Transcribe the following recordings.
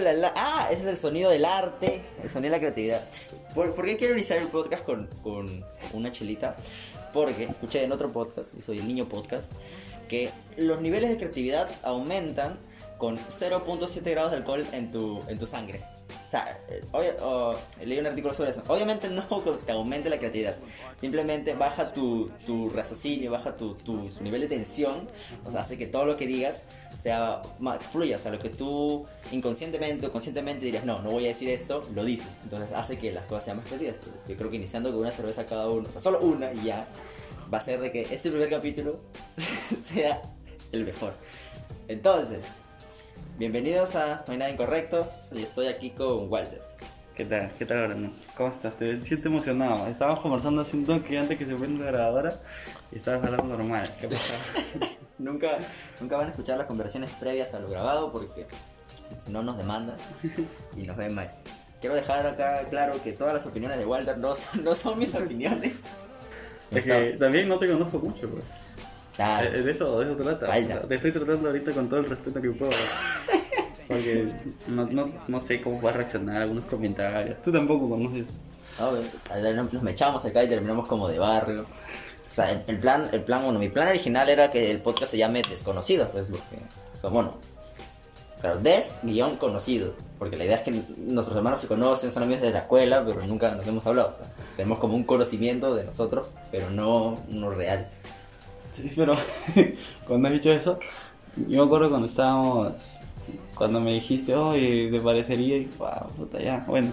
La... ah, ese es el sonido del arte, el sonido de la creatividad. ¿Por, por qué quiero iniciar el podcast con, con una chelita? Porque escuché en otro podcast, y soy el niño podcast, que los niveles de creatividad aumentan con 0.7 grados de alcohol en tu, en tu sangre. Sea, eh, obvia- oh, leí un artículo sobre eso. Obviamente no te aumente la creatividad. Simplemente baja tu, tu raciocinio, baja tu, tu, tu nivel de tensión. O sea, hace que todo lo que digas sea más, fluya. O sea, lo que tú inconscientemente o conscientemente dirías, no, no voy a decir esto, lo dices. Entonces hace que las cosas sean más creativas. Entonces, yo creo que iniciando con una cerveza cada uno, o sea, solo una y ya, va a ser de que este primer capítulo sea el mejor. Entonces, bienvenidos a No hay nada incorrecto. Y estoy aquí con Walter. ¿Qué tal? ¿Qué tal, Brandon? ¿Cómo estás? Te siento emocionado. Estábamos conversando hace un toque antes que se prenda la grabadora y estabas hablando normal. ¿Qué pasa? Nunca, nunca van a escuchar las conversaciones previas a lo grabado porque si no nos demandan y nos ven mal. Quiero dejar acá claro que todas las opiniones de Walter no son, no son mis opiniones. es que también no te conozco mucho, pues. Claro. Eh, De eso, de eso trata. Falta. Te estoy tratando ahorita con todo el respeto que puedo. Porque no, no, no sé cómo vas a reaccionar a algunos comentarios. Tú tampoco conoces. No, nos nos mechamos acá y terminamos como de barrio. O sea, el, el plan, el plan, bueno, mi plan original era que el podcast se llame Desconocidos, pues, porque, o sea, bueno, claro, des guion conocidos, porque la idea es que nuestros hermanos se conocen, son amigos desde la escuela, pero nunca nos hemos hablado, o sea, tenemos como un conocimiento de nosotros, pero no uno real. Sí, pero cuando has dicho eso, yo me acuerdo cuando estábamos, cuando me dijiste, oye, ¿te parecería? Y, wow, puta, ya, bueno.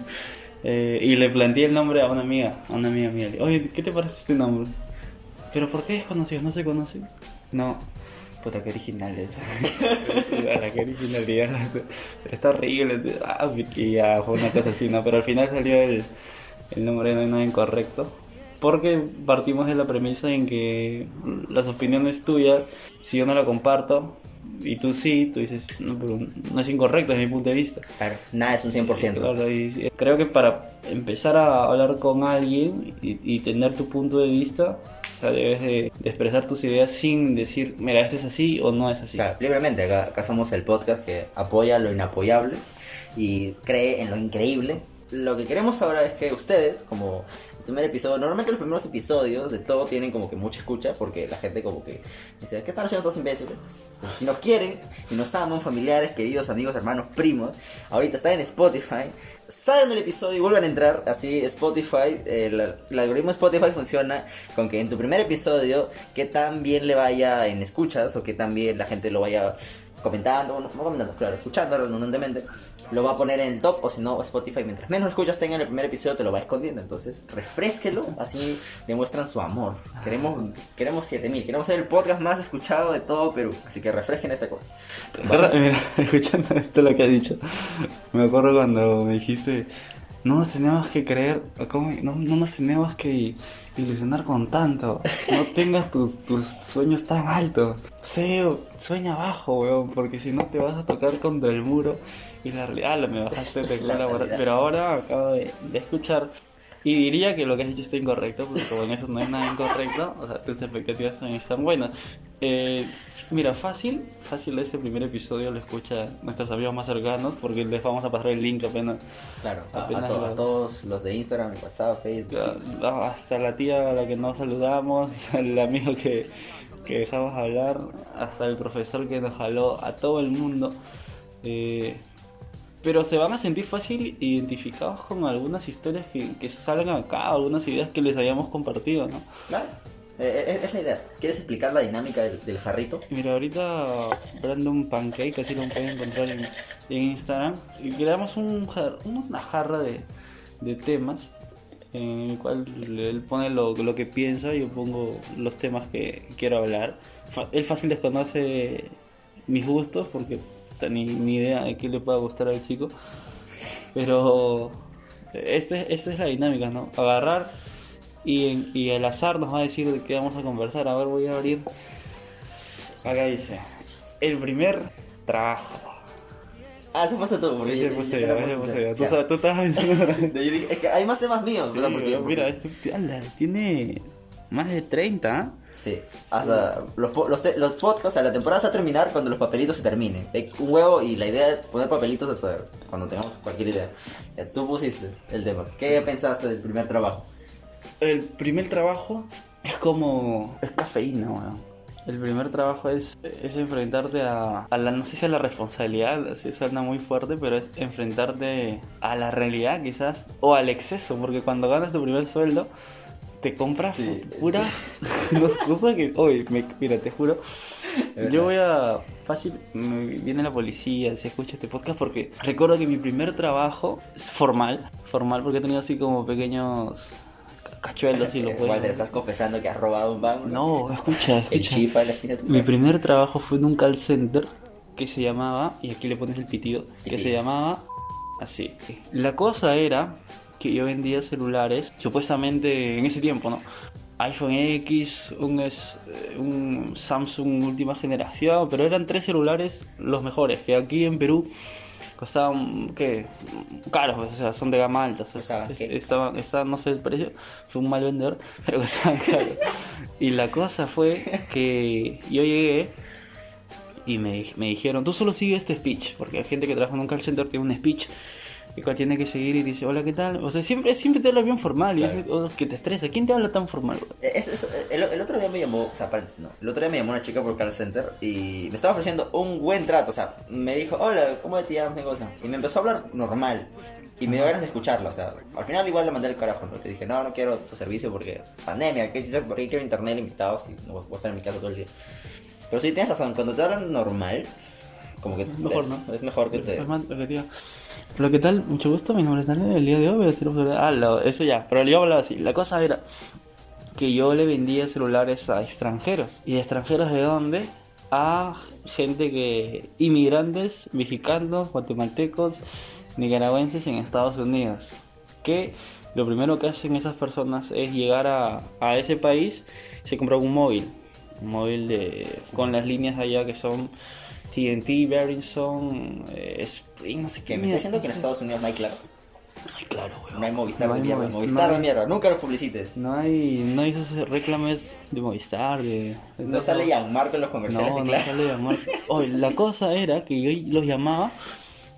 Eh, y le planteé el nombre a una amiga, a una amiga mía. Le Oye, ¿qué te parece este nombre? ¿Pero por qué desconocidos? ¿No se conocen? No. Puta, qué original es. Ala, qué originalidad. Pero está horrible. Ah, y ya fue una cosa así, ¿no? Pero al final salió el, el nombre no nada incorrecto. Porque partimos de la premisa en que las opiniones tuyas, si yo no la comparto, y tú sí, tú dices, no, pero no es incorrecto desde mi punto de vista. Claro, nada es un 100%. Claro, y creo que para empezar a hablar con alguien y, y tener tu punto de vista, o sea, debes de, de expresar tus ideas sin decir, mira, esto es así o no es así. Claro, libremente, acá, acá somos el podcast que apoya lo inapoyable y cree en lo increíble. Lo que queremos ahora es que ustedes, como el primer episodio, normalmente los primeros episodios de todo tienen como que mucha escucha porque la gente como que dice, ¿qué están haciendo todos imbéciles? Entonces, si nos quieren y nos aman, familiares, queridos, amigos, hermanos, primos, ahorita están en Spotify, salen del episodio y vuelven a entrar, así Spotify, el, algoritmo Spotify funciona con que en tu primer episodio, que tan bien le vaya en escuchas o que tan bien la gente lo vaya comentando, bueno, no comentando, claro, escuchando redundantemente, lo va a poner en el top, o si no, Spotify, mientras menos escuchas tenga en el primer episodio, te lo va escondiendo. Entonces, refresquelo, así demuestran su amor. Queremos, queremos 7000, queremos ser el podcast más escuchado de todo Perú. Así que refresquen esta cosa. Mira, escuchando esto lo que has dicho, me acuerdo cuando me dijiste, no nos tenemos que creer, ¿cómo? No, no nos tenemos que ilusionar con tanto, no tengas tus, tus sueños tan altos, sé, sueña bajo, weón, porque si no te vas a tocar contra el muro y la realidad me bajaste de realidad. pero ahora acabo de, de escuchar y diría que lo que has dicho está incorrecto, porque como en eso no hay nada incorrecto, o sea, tus expectativas también están buenas. Eh, mira, fácil, fácil este primer episodio lo escucha nuestros amigos más cercanos, porque les vamos a pasar el link apenas. Claro, a, a Apenas to- a todos los de Instagram, WhatsApp, Facebook. Hasta la tía a la que no saludamos, al amigo que, que dejamos hablar, hasta el profesor que nos jaló, a todo el mundo. Eh, pero se van a sentir fácil identificados con algunas historias que, que salgan acá, algunas ideas que les hayamos compartido, ¿no? Claro, eh, eh, es la idea. ¿Quieres explicar la dinámica del, del jarrito? Mira, ahorita Brandon Pancake, así lo pueden encontrar en, en Instagram, y creamos un jar- una jarra de, de temas en el cual él pone lo, lo que piensa y yo pongo los temas que quiero hablar. Él fácil desconoce mis gustos porque ni, ni idea de qué le pueda gustar al chico. Pero este, esta es la dinámica, ¿no? Agarrar y, y el azar nos va a decir de qué vamos a conversar. A ver, voy a abrir. Acá dice, el primer trabajo. Ah, se pasa todo. Porque Ese yo- puse yo yo. Tú tú estabas mencionando. Yo dije, es que hay más temas míos, ¿verdad? Porque yo- Mira, este, ala, tiene más de 30. ¿ah? Sí, hasta los, po- los, te- los podcasts, o sea, la temporada se va a terminar cuando los papelitos se terminen. Hay un huevo y la idea es poner papelitos hasta cuando tengamos cualquier idea. Ya, tú pusiste el tema. ¿Qué pensaste del primer trabajo? El primer trabajo es como. Es cafeína, weón. El primer trabajo es, es enfrentarte a, a la, no sé si a la responsabilidad, así suena muy fuerte, pero es enfrentarte a la realidad quizás, o al exceso, porque cuando ganas tu primer sueldo, te compras Sí. pura dos cosas que, oye, me- mira, te juro, yo voy a, fácil, me viene la policía, si escucha este podcast, porque recuerdo que mi primer trabajo es formal, formal porque he tenido así como pequeños cachuelos, si lo puedo Walter, ¿estás confesando que has robado un banco? No, escucha, El escucha. chifa de la esquina de tu Mi casa. primer trabajo fue en un call center que se llamaba, y aquí le pones el pitido, que se llamaba así. La cosa era que yo vendía celulares, supuestamente en ese tiempo, ¿no? iPhone X, un, eh, un Samsung última generación, pero eran tres celulares los mejores, que aquí en Perú costaban, ¿qué? Caros, pues, o sea, son de gama alta. o sea, ¿Costaban es- qué? estaban, estaban, no sé el precio, fue un mal vendedor, pero costaban caros. y la cosa fue que yo llegué y me, me dijeron, tú solo sigue este speech, porque hay gente que trabaja en un call center tiene un speech el cual tiene que seguir y dice, hola, ¿qué tal? O sea, siempre, siempre te habla bien formal y Claro. es oh, que te estresa. ¿Quién te habla tan formal? Eh, Es- es- el, el otro día me llamó, o sea, paréntesis, no. El otro día me llamó una chica por call center y me estaba ofreciendo un buen trato, o sea, me dijo, hola, ¿cómo te llamas? Y me empezó a hablar normal. Y me dio ganas de escucharla, o sea, al final igual le mandé el carajo, ¿no? Le dije, no, no quiero tu servicio porque pandemia, ¿qué, ¿por qué quiero internet limitado si no voy a estar en mi casa todo el día? Pero sí, tienes razón, cuando te hablan normal, como que Mejor, es, ¿no? es mejor que te... Es más, lo que te digo. Pero ¿qué tal? Mucho gusto, mi nombre es Daniel. El día de hoy voy a sobre... Ah, lo- eso ya. Pero yo hablaba así. La cosa era que yo le vendía celulares a extranjeros. ¿Y extranjeros de dónde? A gente que... Inmigrantes, mexicanos, guatemaltecos, nicaragüenses en Estados Unidos. Que lo primero que hacen esas personas es llegar a, a ese país y se compran un móvil. Un móvil de, con las líneas allá que son TNT, Verizon, eh, Spring, no sé qué. Que me está diciendo que en Estados Unidos no hay claro. Ay, claro, weón. No hay Movistar No de hay mierda. Movistar, Movistar no de hay- mierda. Nunca lo publicites. No hay, no hay esos reclames de Movistar, de... No sale Marco en los comerciales No, de no Claro. sale llamar. Oye, la cosa era que yo los llamaba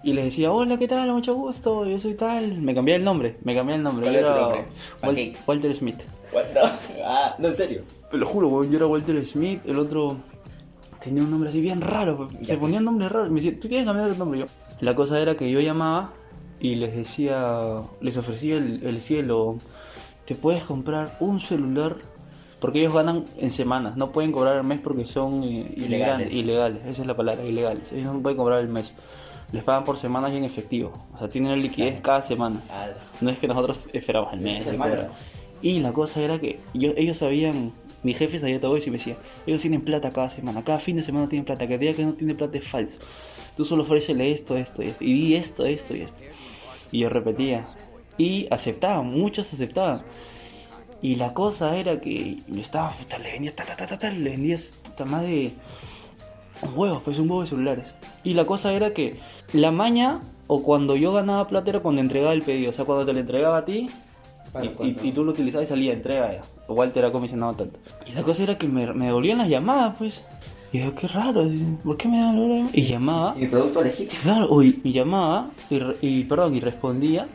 y les decía, hola, ¿qué tal? Mucho gusto, yo soy tal. Me cambié el nombre, me cambié el nombre. ¿Cuál era tu nombre? Walter Smith. What? No. Ah, no, en serio. Te lo juro, weón, yo era Walter Smith, el otro tenía un nombre así bien raro, weón. se ponía un nombre raro. Me decía, tú tienes que cambiar el nombre yo. La cosa era que yo llamaba y les decía, les ofrecía el, el cielo, te puedes comprar un celular, porque ellos ganan en semanas, no pueden cobrar al mes porque son Ilegales. ilegales, esa es la palabra, ilegales. Ellos no pueden cobrar el mes. Les pagan por semanas y en efectivo. O sea, tienen liquidez cada semana. Ah, No es que nosotros esperamos el mes. El el. Y la cosa era que yo, ellos sabían, mi jefe sabía todo eso y me decía, ellos tienen plata cada semana, cada fin de semana tienen plata, que diga que no tiene plata es falso. Tú solo ofrécele esto, esto y esto, y di esto, esto y esto. Y yo repetía. Y aceptaban, muchos aceptaban. Y la cosa era que yo estaba, puta, le vendía, ta, le vendía más de un huevo, pues un huevo de celulares. Y la cosa era que la maña, o cuando yo ganaba plata, era cuando entregaba el pedido. O sea, cuando te lo entregaba a ti, Claro, y, y- y tú lo utilizabas y salía, entrega ya. Walter era comisionado tanto. Y la cosa era que me, me devolvían las llamadas, pues. Y yo, qué raro, ¿por qué me dan hora? Y llamaba. Sin producto legítimo. Claro, uy, y llamaba, y, y, perdón, y respondía,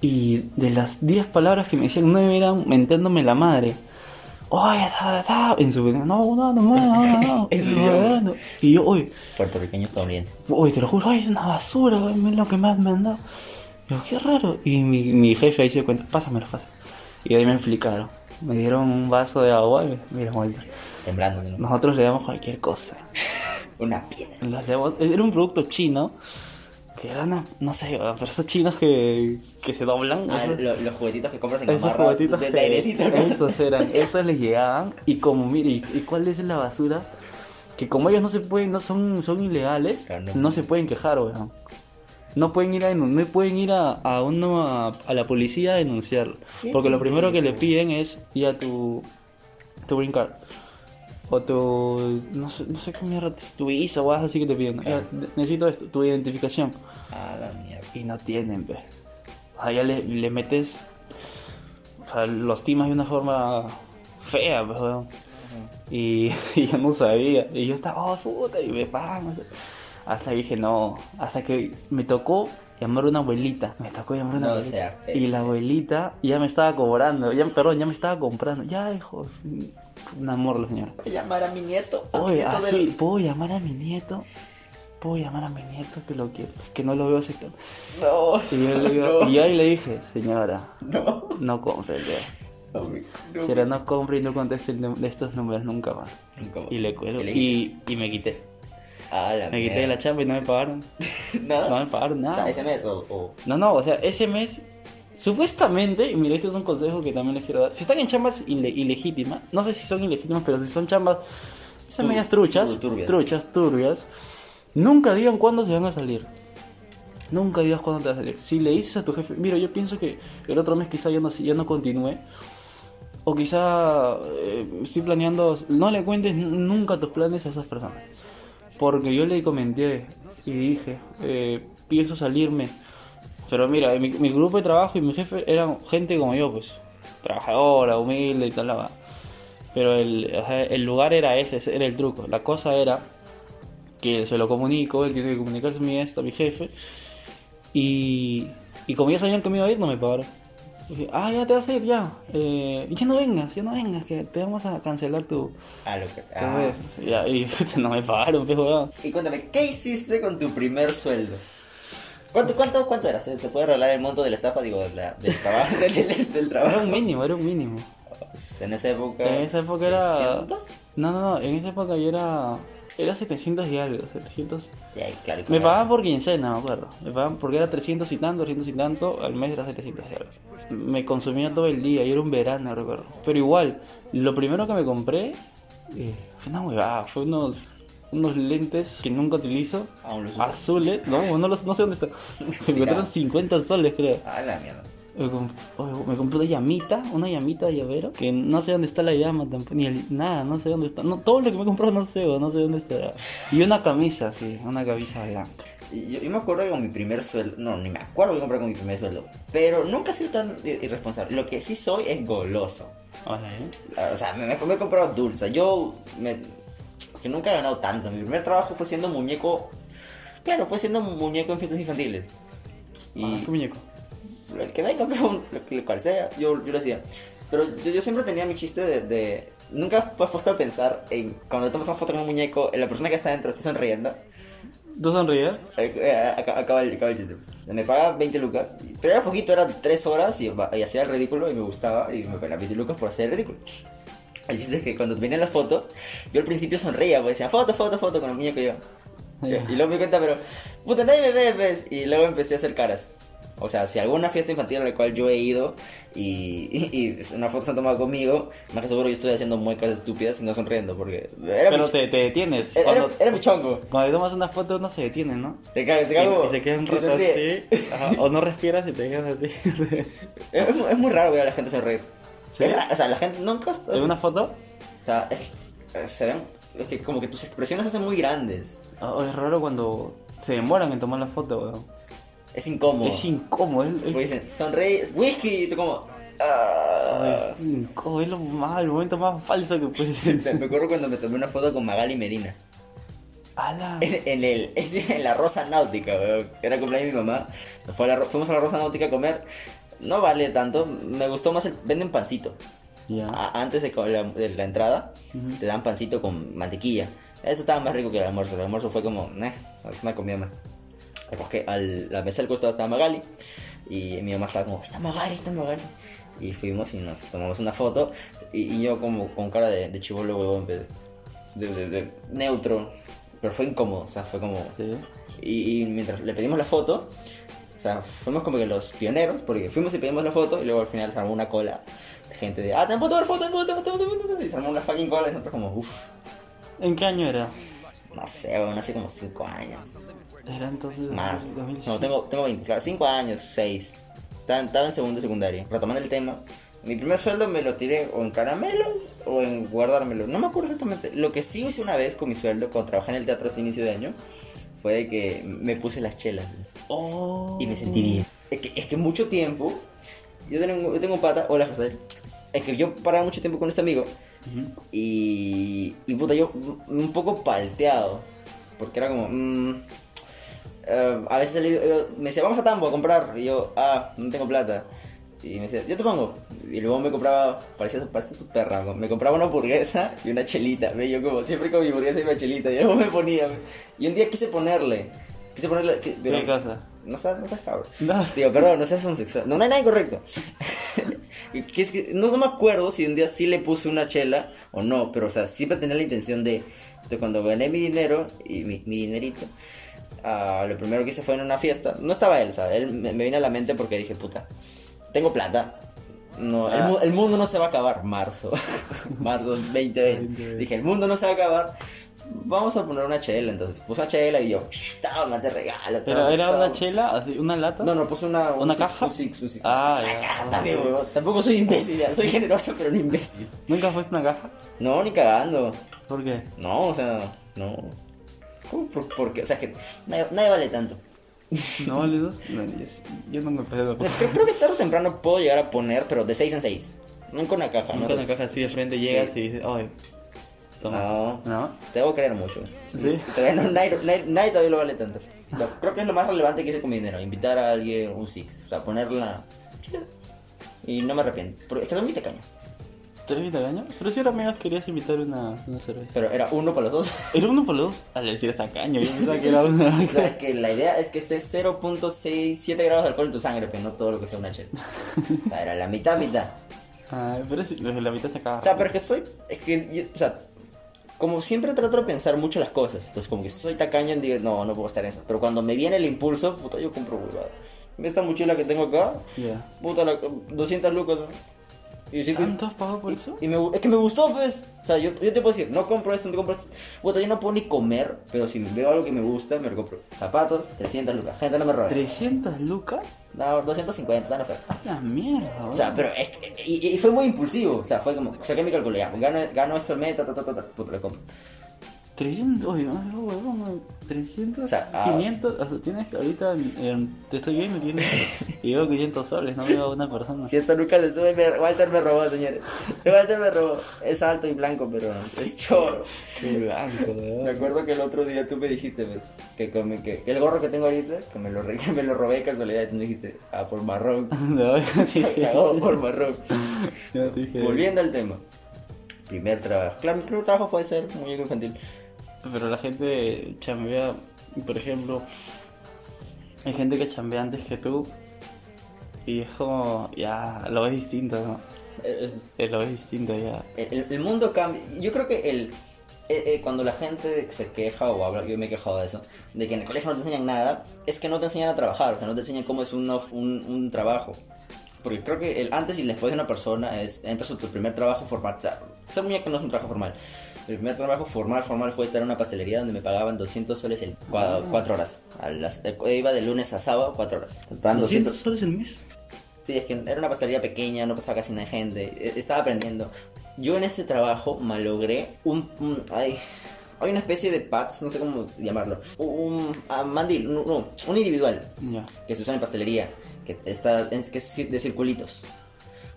y de las 10 palabras que me decían, 9 eran mentándome la madre. Oye, ta, ta, ta, en su no, no, no, no, no, no, En su no. Y yo, oye, Puertorriqueño estadounidense. oye, te lo juro, ay, es una basura, es lo que más me han dado. Qué raro. Y mi, mi jefe ahí se dio cuenta, pásamelo, pásamelo. Y ahí me explicaron. Me dieron un vaso de agua y mira, Walter, Temblando. ¿no? nosotros le damos cualquier cosa. Una piedra. Las demos- Era un producto chino que eran, no sé, pero esos chinos que, que se doblan. Ah, esos- lo- los juguetitos que compras en esos Gamarra juguetitos de, airecito, esos eran, esos les llegaban y como mire, ¿y y cuál es la basura? Que como ellos no se pueden, no son, son ilegales, Claro, no. no se pueden quejar, weón. No pueden ir a no pueden ir a, a una a la policía a denunciarlo. ¿Qué Porque lo primero que le piden es ir a tu tu green card o tu no sé, no sé qué mierda tu visa o algo así que te piden. De- necesito esto, tu identificación A la mierda. y no tienen, pues. O sea, ya le, le metes o sea, los timas de una forma fea, pues. Y, y yo no sabía. Y yo estaba, oh, puta, y me pagan. no sé. Hasta que dije, no. Hasta que me tocó llamar a una abuelita. Me tocó llamar a una No abuelita. sea y la abuelita ya me estaba cobrando. Ya, perdón, ya me estaba comprando. Ya, hijo. Un amor la señora. Voy a llamar a mi nieto. a mi Oye, nieto así, del- ¿puedo llamar a mi nieto? ¿Puedo llamar a mi nieto que lo quiero? Que no lo veo hace tanto. No. Y yo, le digo- no, y ahí le dije, señora, No. no compre. No, no. Señora, no compre y no conteste num- estos números nunca más. Nunca más. Y le cuelgo. ¿Y le Y, y me quité. La Me quité de la chamba y no me pagaron. ¿Nada? No me pagaron O nada. sea, ese mes o... o- No, no, o sea, ese mes, supuestamente, y mira, este es un consejo que también les quiero dar. Si están en chambas ile- ilegítimas, no sé si son ilegítimas, pero si son chambas, son Tur- medias truchas, tur- turbias. truchas, turbias, nunca digan cuándo se van a salir. Nunca digas cuándo te vas a salir. Si le dices a tu jefe, mira, yo pienso que el otro mes quizá ya no, ya no continúe, o quizá eh, estoy planeando, no le cuentes nunca tus planes a esas personas. Porque yo le comenté y dije, eh, pienso salirme. Pero mira, mi, mi grupo de trabajo y mi jefe eran gente como yo, pues. Trabajadora, humilde y tal. la. Pero el, o sea, el lugar era ese, ese era el truco. La cosa era que se lo comunico, él tiene que comunicarse a mi a mi jefe. Y, y como ya sabían que me iba a ir, no me pagaron. Dije, ah, ya te vas a ir, ya. Eh, ya no vengas, ya no vengas, que te vamos a cancelar tu... Ah, lo que... tu ah. vez". Ya, y no me pagaron, pues, weón. Y cuéntame, ¿qué hiciste con tu primer sueldo? ¿Cuánto, cuánto, cuánto era? ¿Se, puede arreglar el monto de la estafa? Digo, la- del trabajo. del, del- del Era trabajo. un mínimo, era un mínimo. En esa época... En esa época era... 600. No, no, no, en esa época yo era... Era 700 y algo, 700... Ya, claro, y Me pagaban por quincena, me acuerdo. Me pagaban porque era 300 y tanto, 300 y tanto, al mes era 700 y algo. Me consumía todo el día y era un verano, recuerdo. Pero igual, lo primero que me compré eh, fue una huevada, fue unos, unos lentes que nunca utilizo, azules, no, no, los- no sé dónde están. Me costaron 50 soles, creo. Ah, la mierda. Me, compré una llamita, una llamita de llavero, que no sé dónde está la llama tampoco, ni el- nada, no sé dónde está. No, todo lo que me compró no sé, no sé dónde está. Y una camisa, sí, una camisa blanca. Yo, yo me acuerdo que con mi primer sueldo, no, ni me acuerdo que compré con mi primer sueldo, pero nunca he sido tan irresponsable. Lo que sí soy es goloso. Hola, ¿eh? O sea, me, me, he comprado dulce. Yo, me, que nunca he ganado tanto. Mi primer trabajo fue siendo muñeco, claro, fue siendo muñeco en fiestas infantiles. Y Ah, ¿Qué muñeco? El que venga, pero lo cual sea, yo, yo lo hacía. Pero yo, yo siempre tenía mi chiste de, de- Nunca he puesto a pensar en cuando tomas una foto con un muñeco, la persona que está dentro está sonriendo. ¿Tú sonríes? Eh, eh, Acaba el, acaba el chiste. Me pagaba 20 lucas, pero era poquito, era 3 horas y, y hacía el ridículo y me gustaba y me pagaba 20 lucas por hacer el ridículo. El chiste es que cuando venían las fotos, yo al principio sonreía, pues decía foto, foto, foto con el muñeco yo. Ya. Y luego me di cuenta, pero puta, nadie me ve, pues. Y luego empecé a hacer caras. O sea, si alguna fiesta infantil a la cual yo he ido y, y, y una foto se han tomado conmigo, más que seguro yo estoy haciendo muecas estúpidas y no sonriendo porque era, Pero mi, te, te detienes. era, Cuando, era mi chongo. cuando te tomas una foto no se detiene, ¿no? Se caga, se Y, cago. y se queda un y rato así. ajá, o no respiras y te quedas así. Es, es muy raro ver a la gente sonreír. ¿Sí? Es ra- o sea, la gente nunca... ¿En una foto? O sea, es que, eh, se ven... Es que como que tus expresiones se hacen muy grandes. Oh, es raro cuando se demoran en tomar la foto, weón. Es incómodo. Es incómodo. Es, es- dicen, sonreí, whisky, y tú como... ah. es incómodo, es lo más, el momento más falso que puede ser. Me acuerdo cuando me tomé una foto con Magali Medina. ¡Hala! En, en el, en la Rosa Náutica, weón. Era cumpleaños de mi mamá. Nos fue a la fuimos a la Rosa Náutica a comer. No vale tanto. Me gustó más el... Venden pancito. Ya. A- antes de, la, de la entrada, te dan pancito con mantequilla. Eso estaba más rico que el almuerzo. El almuerzo fue como, "Nah, es una comida más. Porque al, la mesa del costado estaba Magali. Y mi mamá estaba como, está Magali, está Magali. Y fuimos y nos tomamos una foto. Y, y yo como con cara de, de chivolo, huevón, de, de, de- neutro. Pero fue incómodo, o sea, fue como... Sí. Y, y mientras le pedimos la foto, o sea, fuimos como que los pioneros, porque fuimos y pedimos la foto y luego al final se armó una cola de gente de, ah, te puedo tomar foto, te puedo tomar foto, te puedo tomar foto", y se armó una fucking cola y nosotros como, uff, ¿En qué año era? No sé, weón, hace como 5 años. Era entonces. Más. 2007. No, tengo, tengo 20, claro, 5 años, 6. Estaba, estaba en segundo de secundaria. Retomando el tema, mi primer sueldo me lo tiré o en caramelo o en guardármelo. No me acuerdo exactamente. Lo que sí hice una vez con mi sueldo cuando trabajé en el teatro este inicio de año fue de que me puse las chelas Oh. y me sentí bien. Es que, es que mucho tiempo, yo tengo, yo tengo un pata, hola José, es que yo paraba mucho tiempo con este amigo y, y puta, yo un poco palteado. Porque era como. mm, eh, a veces salí- yo- me decía, vamos a Tambo a comprar. Y yo, ah, no tengo plata. Y me decía, yo te pongo. Y luego me compraba, parecía, parecía súper raro. Me compraba una hamburguesa y una chelita. ¿ve? Yo, como siempre con mi hamburguesa y mi chelita. Y luego me ponía. ¿ve? Y un día quise ponerle. Quise ponerle. que- pero- ¿Qué cosa? no seas, no seas cabrón. No. Digo, perdón, no seas homosexual. No, no hay nada incorrecto. que es que, no, no me acuerdo si un día sí le puse una chela o no, pero o sea, siempre tenía la intención de. de cuando gané mi dinero y mi, mi dinerito, ah, lo primero que hice fue en una fiesta. No estaba él, o sea, él me, me vino a la mente porque dije, puta, tengo plata. No, el, Ah. mu- el mundo no se va a acabar. Marzo. Marzo 2020. 2020. Dije, el mundo no se va a acabar. Vamos a poner una chela, entonces puse una chela y yo, toma, te regalo. Pero toma, era toma". una chela, una lata. No, no, puse una... un ¿Una six- caja? Un six, un six. Ah, Una ya. caja también, huevón. Tampoco soy imbécil, ya. soy generoso, pero no imbécil. ¿Nunca fuiste una caja? No, ni cagando. ¿Por qué? No, o sea, no. ¿Cómo? ¿Por, por qué? O sea, que nadie, nadie vale tanto. ¿No vale dos? No, yo, yo no me pasé la creo, creo que tarde o temprano puedo llegar a poner, pero de 6 en 6. Nunca una caja, Nunca una caja así de frente llegas sí. y dices, ay. Toma. No, no. Te debo creer mucho. Sí. Todavía no, nadie, nadie, nadie, todavía lo vale tanto. No, creo que es lo más relevante que hice con mi dinero. Invitar a alguien un Six. O sea, ponerla. Y no me arrepiento. Pero es que soy muy pequeño 30 años. Pero si ahora me querías invitar una, cerveza. Pero era uno para los dos. Era uno para los dos. Al decir hasta caño, que la idea es que esté 0.67 grados de alcohol en tu sangre, pero no todo lo que sea una chela. O sea, era la mitad, mitad. Ay, pero si, la mitad se acaba. O sea, pero es que soy. Es que o sea, como siempre trato de pensar mucho las cosas. Entonces, como que soy tacaño, digo, no, no puedo estar en eso. Pero cuando me viene el impulso, puta, yo compro huevada. Esta mochila que tengo acá, yeah. puta, la, 200 lucas. Y sí, ¿Tanto has pagado por eso? Y me, es que me gustó, pues. O sea, yo, yo te puedo decir, no compro esto, no compro esto. Puta, yo no puedo ni comer, pero si veo algo que me gusta, me lo compro. Zapatos, 300 lucas. Gente, no me robe. ¿300 lucas? No, 250, están oferta. ¡A la mierda! O sea, pero es que, y, y fue muy impulsivo. O sea, fue como, saqué mi cálculo ya. Gano, gano esto el mes, ta, ta, ta, ta, ta, puta, lo compro. 300, oye, no, no, huevón, 300, O sea, ah. 500, o sea, tienes que ahorita, te estoy viendo, tienes, y veo 500 soles, no veo a una persona. 100 lucas de sube, me- Walter me robó, señores. Walter me robó. Es alto y blanco, pero es choro. Qué blanco, Me acuerdo que el otro día tú me dijiste, que, come- que, que el gorro que tengo ahorita, que me lo, que me lo robé de casualidad, y tú me dijiste, ah, por marrón. No, yo te Me dije, cagó por marrón. yo te dije, Volviendo al tema. Primer trabajo. Claro, mi primer trabajo puede ser muñeco infantil. Pero la gente chambea, por ejemplo, hay gente que chambea antes que tú, y es como, ya, lo ves distinto, ¿no? Es- Eh, Lo ves distinto ya. el, el mundo cambia. Yo creo que el, eh, eh, cuando la gente se queja o habla, yo me he quejado de eso, de que en el colegio no te enseñan nada, es que no te enseñan a trabajar, o sea, no te enseñan cómo es un, un, un trabajo. Porque creo que el antes y después de una persona es, entras a tu primer trabajo formal. O sea, ser muñeco no es un trabajo formal. El primer trabajo formal, formal fue estar en una pastelería donde me pagaban 200 soles el cua- cuatro horas. A las- eh, iba de lunes a sábado, cuatro horas. Pagaban 200. ¿200 soles el mes? Sí, es que era una pastelería pequeña, no pasaba casi nada de gente, e- estaba aprendiendo. Yo en ese trabajo malogré un... un- ay, hay una especie de pads, no sé cómo llamarlo. Un ah, mandil, no, no, un individual Ya. que se usa en pastelería, que, está, es, que es de circulitos.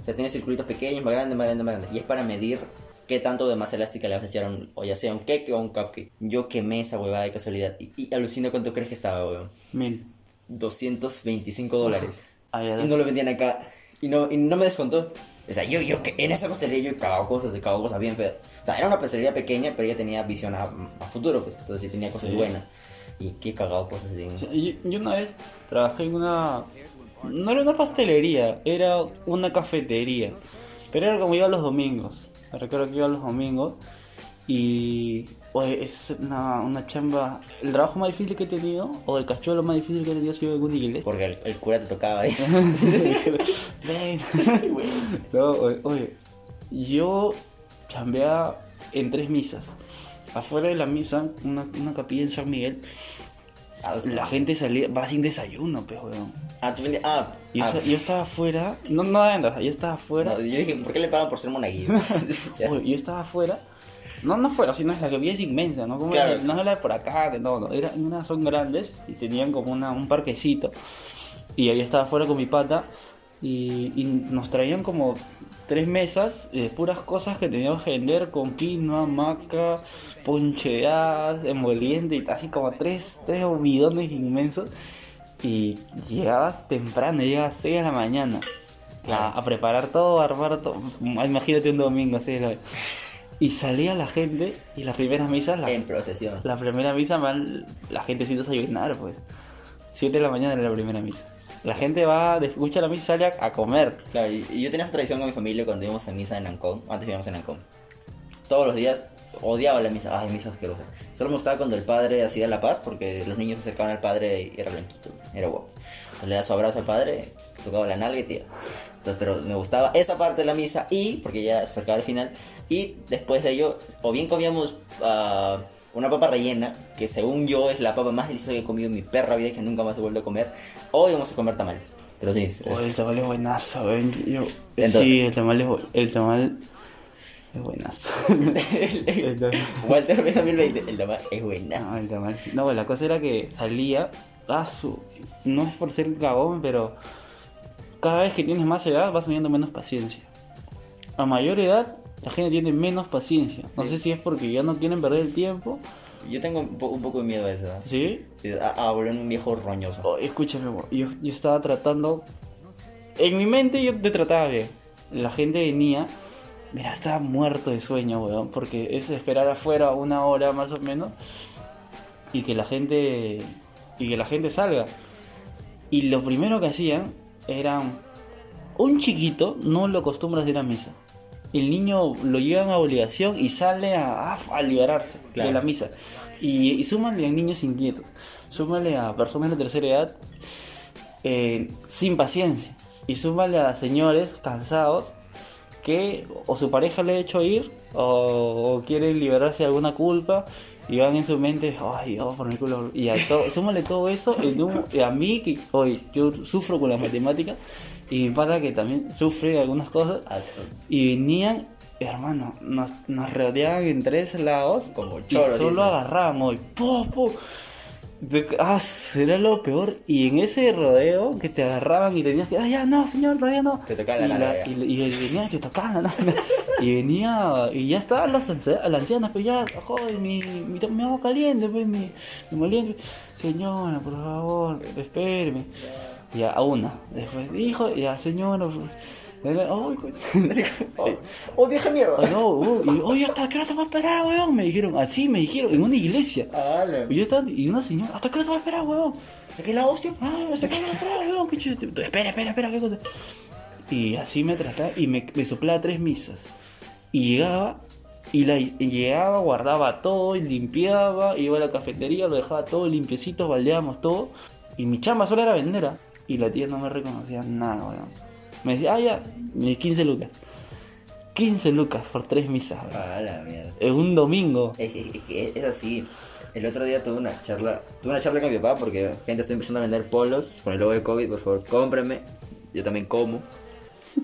O sea, tiene circulitos pequeños, más grandes, más grandes, más grandes. Y es para medir qué tanto de masa elástica le vas a echar a un, o ya sea un cake o un cupcake. Yo quemé esa huevada de casualidad. Y, y alucino cuánto crees que estaba, weón. Mil. 225 dólares. Ah, Y no lo vendían acá. Y no, y no me descontó. O sea, yo, yo en esa pastelería yo he cagado cosas, he cagado cosas bien feas. O sea, era una pastelería pequeña, pero ella tenía visión a, a futuro, pues. Entonces sí tenía cosas Sí. buenas. Y he cagado cosas bien. Sí, Yo, yo una vez trabajé en una... No era una pastelería, era una cafetería. Pero era como iba los domingos. Me recuerdo que iba los domingos. Y... Oye, es una, una chamba... El trabajo más difícil que he tenido, o el cachuelo más difícil que he tenido ha sido en una iglesia. Porque el, el cura te tocaba ahí. Ven. no, oye, oye, yo chambeaba en tres misas. afuera de la misa, una, una capilla en San Miguel, Ah, la gente salía, va sin desayuno, pues, weón. Ah, tú vendías. Ah, Yo, ah, yo estaba afuera, no, no adentro, yo estaba afuera, no, yo dije, ¿por qué le pagan por ser monaguillo? Yo estaba afuera, no, no fuera, sino es la capilla es inmensa, ¿no? Como Claro. la- no es la de por acá, que no, no, era, unas son grandes y tenían como una, un parquecito. Y ahí estaba afuera con mi pata y, y nos traían como tres mesas de puras cosas que teníamos que vender con quinoa, maca, ponche de hadas, emoliente y así como tres, tres bidones inmensos. Y llegabas temprano, llegabas a 6 de la mañana a, a preparar todo, a armar todo. Imagínate un domingo así. ¿no? Y salía la gente y las primeras misas, la, En procesión. la primera misa, man, la gente sin desayunar, pues. 7 de la mañana era la primera misa. La gente va, escucha la misa y sale a, a comer. Claro, y, y yo tenía esa tradición con mi familia cuando íbamos a misa en Ancón. Antes vivíamos en Ancón. Todos los días odiaba la misa. Ay, misa asquerosa. Solo me gustaba cuando el padre hacía la paz porque los niños se acercaban al padre y era blanquito. Era guapo. Entonces le da su abrazo al padre, tocaba la nalga y tía. Entonces, pero me gustaba esa parte de la misa y, porque ya se acercaba el final, y después de ello, o bien comíamos ah, una papa rellena, que según yo es la papa más deliciosa que he comido en mi perra vida y que nunca más he vuelto a comer, o íbamos a comer tamal. Pero sí, es- Oh, el tamal es buenazo, ven. Yo, Entonces- sí, el tamal es, el tamal es buenazo. Walter B 2020, el tamal es buenazo. No, el sí. No, la cosa era que salía, ah, su- no es por ser cagón, pero cada vez que tienes más edad vas teniendo menos paciencia. A mayor edad, la gente tiene menos paciencia. No Sí. sé si es porque ya no quieren perder el tiempo, Yo tengo un, po- un poco de miedo a eso. ¿sí? Sí, a, a volverme un viejo roñoso. Oh, escúchame, yo, yo estaba tratando. En mi mente yo te trataba bien. La gente venía. Mira, estaba muerto de sueño, weón. Porque es esperar afuera una hora más o menos. Y que la gente. Y que la gente salga. Y lo primero que hacían era. Un chiquito no lo acostumbra a ir a misa. El niño lo llevan a obligación y sale a, a, a liberarse Claro. de la misa. Y, y súmale a niños inquietos. Súmale a personas de tercera edad eh, sin paciencia. Y súmale a señores cansados que o su pareja le ha hecho ir o, o quieren liberarse de alguna culpa y van en su mente, ay Dios, por mi culo. Y a todo, súmale todo eso en un- y a mí, que hoy yo sufro con las matemáticas y mi pata que también sufre de algunas cosas y venían, hermano, nos, nos rodeaban en tres lados Como y solo agarraban hoy, po, po. Ah, será lo peor. Y en ese rodeo que te agarraban y tenías que, ah, ya no, señor, todavía no. Te tocaban la y, nalga, ya. y, y, y venía que tocaban la nalga. y venía, y ya estaban las, las ancianas, pero ya, joder, mi, mi, mi agua caliente, pues, mi, mi moliente. Señora, por favor, espéreme. Ya, a una. Después, hijo, ya, señora. por- Oh, oh, vieja mierda. Ay, no, y, oye, ¿hasta qué hora te vas a esperar, weón? Me dijeron, así me dijeron, en una iglesia. Ah, la- Y yo estaba, y una señora, ¿hasta qué hora te vas a esperar, weón? Saqué la hostia. Ah, ¿hasta qué hora te vas a esperar, weón? Espera, espera, espera, qué cosa. Y así me trataba, y me, me soplaba tres misas. Y llegaba, y, la, y llegaba, guardaba todo, y limpiaba, iba a la cafetería, lo dejaba todo limpiecito, baldeábamos todo. Y mi chamba solo era vender, ¿ah? Y la tía no me reconocía nada, weón. Me decía, ah, ya, me 15 lucas. 15 lucas por tres misas. Ah, la mierda. En un domingo. Es, es- es que es así. El otro día tuve una charla, tuve una charla con mi papá porque gente estoy empezando a vender polos con el logo de COVID, por favor, cómprenme. Yo también como.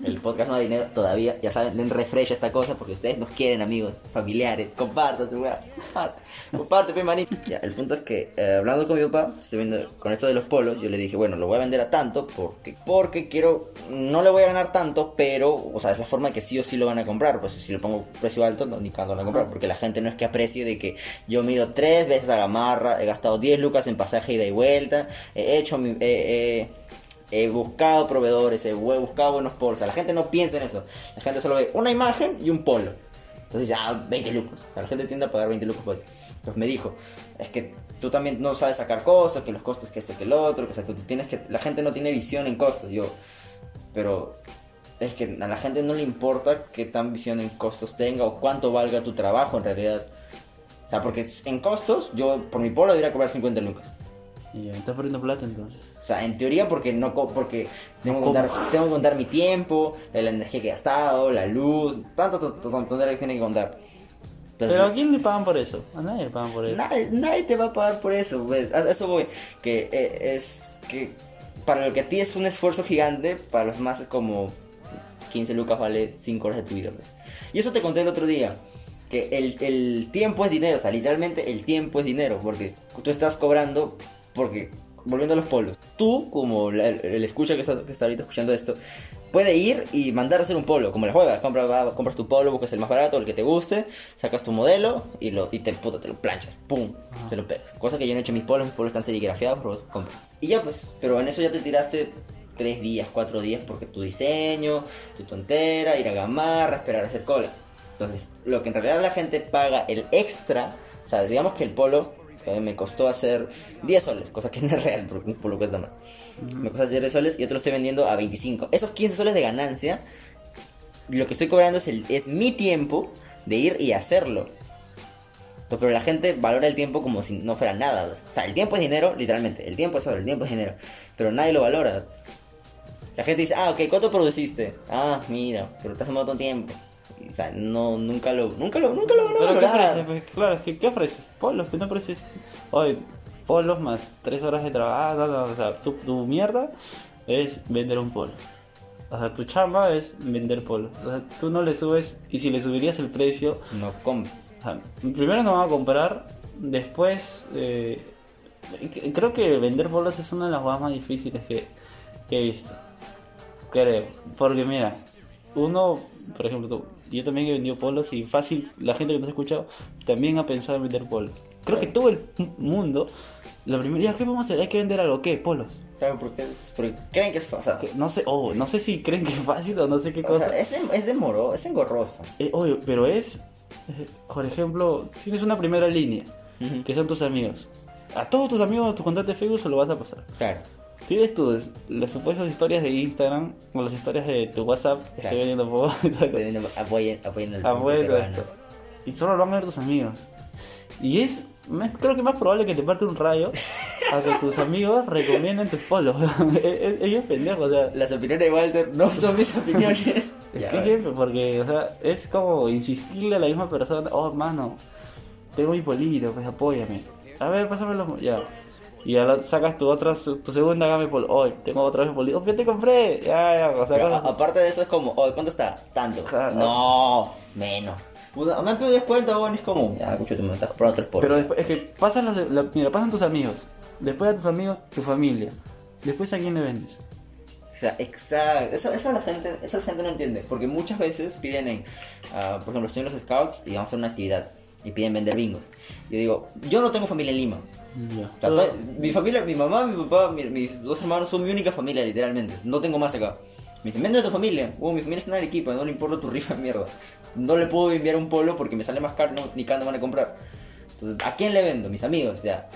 El podcast no da dinero todavía, ya saben, den refresh a esta cosa porque ustedes nos quieren, amigos, familiares. Compartan. Comparte, comparte, manito. Ya, el punto es que eh, hablando con mi papá, estoy viendo con esto de los polos, yo le dije, bueno, lo voy a vender a tanto porque porque quiero no le voy a ganar tanto, pero o sea, es la forma que sí o sí lo van a comprar, pues si le pongo precio alto, no, ni cuando lo van a comprar, porque la gente no es que aprecie de que yo mido tres veces a Gamarra, he gastado 10 lucas en pasaje ida y vuelta, he hecho mi He buscado proveedores, he bu- buscado buenos polos. O sea, la gente no piensa en eso. La gente solo ve una imagen y un polo. Entonces ya, 20 lucas. O sea, la gente tiende a pagar 20 lucas por eso. Entonces me dijo, es que tú también no sabes sacar costos, que los costos que esto que el otro, que, o sea, que tú tienes que... La gente no tiene visión en costos. Yo, pero es que a la gente no le importa qué tan visión en costos tenga o cuánto valga tu trabajo en realidad. O sea, porque en costos, yo por mi polo debería cobrar 50 lucas. Y me estás perdiendo plata entonces. O sea, en teoría porque no co- porque tengo, No que contar, tengo que contar mi tiempo, la energía que he gastado, la luz, tantas to- to- tonterías que tienen que contar. Entonces, Pero ¿a quién le pagan por eso? A nadie le pagan por eso. Nadie, nadie te va a pagar por eso, pues. A eso voy. Que eh, es que para lo que a ti es un esfuerzo gigante, para los demás es como 15 lucas vale 5 horas de tu vida, pues. Y eso te conté el otro día. Que el, el tiempo es dinero, o sea, literalmente el tiempo es dinero, porque tú estás cobrando, porque, volviendo a los polos, tú, como la- el, escucha que está, que está ahorita escuchando esto, puede ir y mandar a hacer un polo, como la juega. Compras, compras tu polo, buscas el más barato, el que te guste, sacas tu modelo y, lo, y te, puta, te lo planchas, pum, te lo pegas. Cosa que yo no he hecho mis polos, mis polos están serigrafiados, pero compra. Y ya pues, pero en eso ya te tiraste tres días, cuatro días, porque tu diseño, tu tontera, ir a gamarra, esperar a hacer cola. Entonces, lo que en realidad la gente paga el extra, o sea, digamos que el polo eh, me costó hacer 10 soles, cosa que no es real, porque un polo cuesta más. Me costó hacer 10 soles y te lo estoy vendiendo a 25. Esos 15 soles de ganancia, lo que estoy cobrando es, el, es mi tiempo de ir y hacerlo. Pero la gente valora el tiempo como si no fuera nada. O sea, el tiempo es dinero, literalmente. El tiempo es oro, el tiempo es dinero. Pero nadie lo valora. La gente dice, ah, ok, ¿cuánto produciste? Ah, mira, pero te has tomado tanto tiempo. O sea, no, nunca lo, nunca lo, nunca lo van a ¿Pero qué ofreces? Pues, claro, que ¿qué ofreces? Polos, que no ofreces. Oye, polos más tres horas de trabajo. no, no, o sea, tu, tu mierda es vender un polo. O sea, tu chamba es vender polo. O sea, tú no le subes. Y si le subirías el precio, No compra. o sea, primero no van a comprar. Después, eh, creo que vender polos es una de las cosas más difíciles que, que he visto. Creo. Porque mira, uno, por ejemplo, tú- yo también he vendido polos y fácil, la gente que nos ha escuchado también ha pensado en vender polos. Creo que todo el mundo, la primera, ya, ¿qué vamos a hacer? Hay que vender algo, ¿qué? Polos. ¿Sabes por qué? Porque creen que es fácil. Que No sé, oh, no sé si creen que es fácil o no sé qué O cosa. sea, es, es de moro, es engorroso. Eh, oye, pero es, eh, por ejemplo, tienes una primera línea, Ujú. que son tus amigos. A todos tus amigos, tu contacto de Facebook se lo vas a pasar. Claro. Tienes tus las supuestas historias de Instagram o las historias de tu WhatsApp, estoy Claro. vendiendo poco. Apoyen, apoyen el peruano. esto. Y solo lo van a ver tus amigos. Y es, creo que más probable que te parte un rayo a que tus amigos recomienden tus polos. E- e- Ellos pendejos, o sea, Las opiniones de Walter no son mis opiniones. es Ya, que jefe, porque, o sea, es como insistirle a la misma persona, oh, mano, tengo mi polito, pues apóyame. A ver, pásamelo, ya. Y ya la- sacas tu otra, tu segunda gama de polo. Oh, tengo otra vez polito. Oh, te compré. Ya, ya, o sea, Pero, cosas- a- aparte de eso es como, oye, ¿cuánto está? Tanto. Claro. No, menos. Han pedido descuento, bueno, es como, ya, escúchate, me estás comprando tres por. Pero después, es que pasan los la- mira, pasan tus amigos. Después a tus amigos, tu familia. Después a quién le vendes. O sea, exacto. Eso, eso la gente, eso la gente no entiende. Porque muchas veces piden en, ah, por ejemplo, estoy en los scouts y vamos a hacer una actividad. Y piden vender bingos. Yo digo, yo no tengo familia en Lima. Ya. O sea, mi familia, mi mamá, mi papá, mi- mis dos hermanos son mi única familia, literalmente. No tengo más acá. Me dicen, vende a tu familia. Oh, mi familia está en Arequipa, no le importa tu rifa de mierda. No le puedo enviar un polo porque me sale más caro, no, ni cuándo van a comprar. Entonces, ¿a quién le vendo? Mis amigos, ya.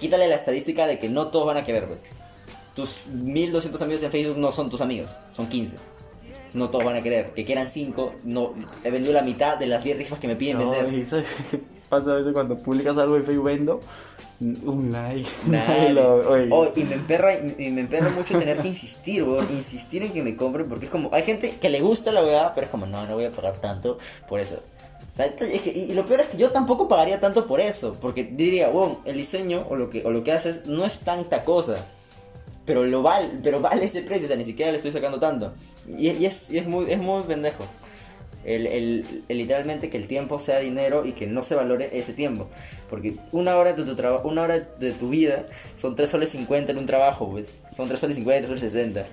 Quítale la estadística de que no todos van a querer, pues. Tus 1200 amigos en Facebook no son tus amigos, son 15. No todos van a querer. Que quieran 5, no, he vendido la mitad de las 10 rifas que me piden No, vender. y ¿sabes qué pasa a veces cuando publicas algo en Facebook vendo? Un like. Nadie. Lo- oye. Oh, y me emperra, y me emperra mucho tener que insistir, weón, insistir en que me compren, porque es como, hay gente que le gusta la weá, pero es como, no, no voy a pagar tanto por eso. O sea, es que- y, y lo peor es que yo tampoco pagaría tanto por eso, porque diría, wow, el diseño o lo que, o lo que haces no es tanta cosa. Pero lo vale, pero vale ese precio, o sea, ni siquiera le estoy sacando tanto. Y, y es, y es muy, es muy pendejo. El, el- el literalmente que el tiempo sea dinero y que no se valore ese tiempo. Porque una hora de tu trabajo, una hora de tu vida son 3 soles 50 en un trabajo, pues. Son 3 soles 50, 3 soles 60.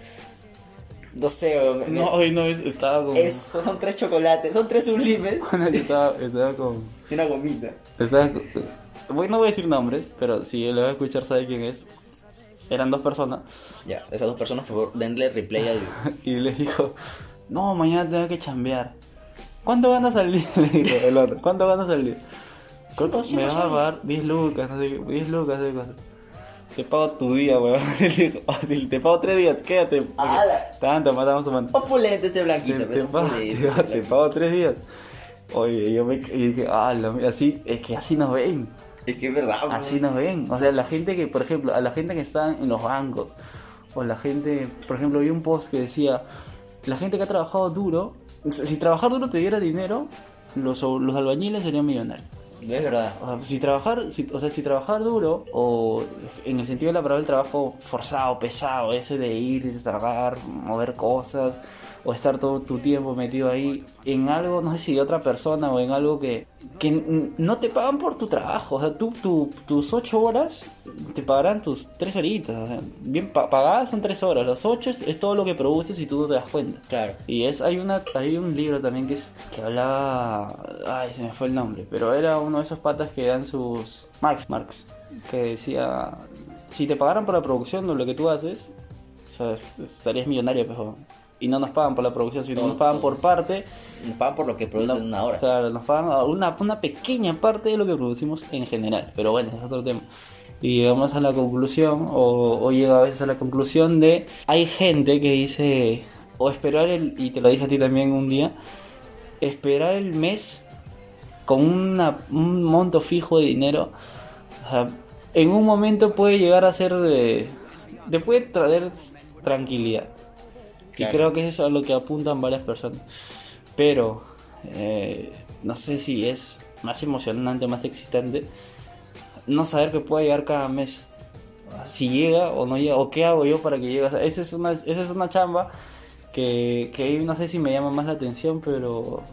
No sé, me- No, hoy no, es- estaba con. es- son 3 chocolates, son 3 sublimes Bueno, yo estaba, estaba con. y una gomita. Estaba con- Bueno, no voy a decir nombres, pero si lo va a escuchar sabe quién es. Eran dos personas Ya, esas dos personas, por favor, denle replay al y les dijo, no, mañana tengo que chambear. ¿Cuánto ganas al día? Le dijo el otro, ¿cuánto ganas al día? Que Cinco, me cinco vas a soles. pagar 10 lucas, no sé qué, 10 lucas, no sé. Te pago tu día, weón. Le dijo, "Oh, si te pago 3 días, quédate. Tanto, matamos a mano. Opulente este Te, blanquito, te pero pago, te, te pago 3 días. Oye, yo me y dije, ah, la- así, es que así nos ven. Es que es verdad. Así nos ven. O sea, la gente que, por ejemplo, a la gente que está en los bancos, o la gente, por ejemplo, vi un post que decía, la gente que ha trabajado duro, si trabajar duro te diera dinero, los, los albañiles serían millonarios. Es verdad. O sea, si trabajar, si- o sea, si trabajar duro, o en el sentido de la palabra el trabajo forzado, pesado, ese de ir, descargar, mover cosas, o estar todo tu tiempo metido ahí en algo, no sé si de otra persona o en algo que, que no te pagan por tu trabajo. O sea, tú, tu- tus ocho horas te pagarán tus tres horitas. O sea, bien pa- pagadas son tres horas, las ocho es, es todo lo que produces y tú no te das cuenta. Claro. Y es hay una hay un libro también que es que hablaba ay se me fue el nombre, pero era uno de esos patas que dan sus Marx Marx que decía si te pagaran por la producción de lo que tú haces, o sea, es- estarías millonario, pero y no nos pagan por la producción, sino No, nos pagan por parte. Nos pagan por lo que producen en una hora. Claro, nos pagan una, una pequeña parte de lo que producimos en general, pero bueno, es otro tema. Y llegamos a la conclusión, o, o llega a veces a la conclusión de, hay gente que dice, o esperar el, y te lo dije a ti también un día, esperar el mes con una- un monto fijo de dinero, o sea, en un momento puede llegar a ser de, te puede traer tranquilidad. Claro. Y creo que eso es a lo que apuntan varias personas. Pero eh, no sé si es más emocionante, más excitante no saber que puede llegar cada mes. Si llega o no llega, o qué hago yo para que llegue. O sea, esa es una, esa es una chamba que, que no sé si me llama más la atención, pero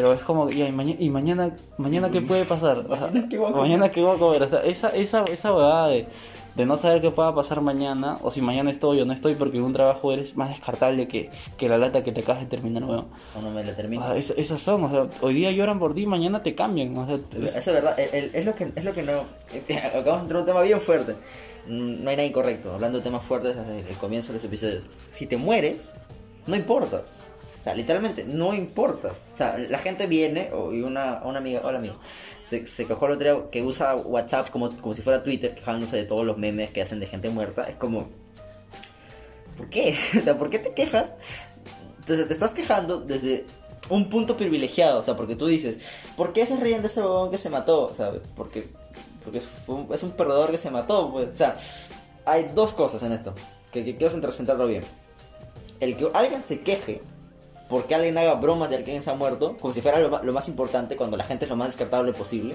pero es como, ya, y, maña- y mañana, mañana qué puede pasar? O sea, Mañana qué voy a comer. mañana qué voy a comer. O sea, esa, esa, esa huevada de, de no saber qué pueda pasar mañana, o si mañana estoy o no estoy, porque en un trabajo eres más descartable que, que la lata que te acabas de terminar, weón. O no me la termino. O sea, es- esas son, o sea, hoy día lloran por ti, mañana te cambian. O sea, es- Eso es verdad, el- el- es lo que, es lo que no... Acabamos de entrar en un tema bien fuerte. Mm, No hay nada incorrecto. Hablando de temas fuertes desde el comienzo de los episodios. Si te mueres, no importas. O sea, literalmente, no importas. O sea, la gente viene, o, y una, una amiga, hola amiga, se, se quejó el otro que usa WhatsApp como, como si fuera Twitter, quejándose de todos los memes que hacen de gente muerta. Es como... ¿Por qué? O sea, ¿por qué te quejas? Entonces te estás quejando desde un punto privilegiado, o sea, porque tú dices, ¿por qué se ríen de ese huevón que se mató? ¿Sabes? Porque, porque un- es un perdedor que se mató, pues. O sea, hay dos cosas en esto, que, que quiero centrar- centrarlo bien. El que alguien se queje porque alguien haga bromas de alguien se ha muerto, como si fuera lo, más importante, cuando la gente es lo más descartable posible,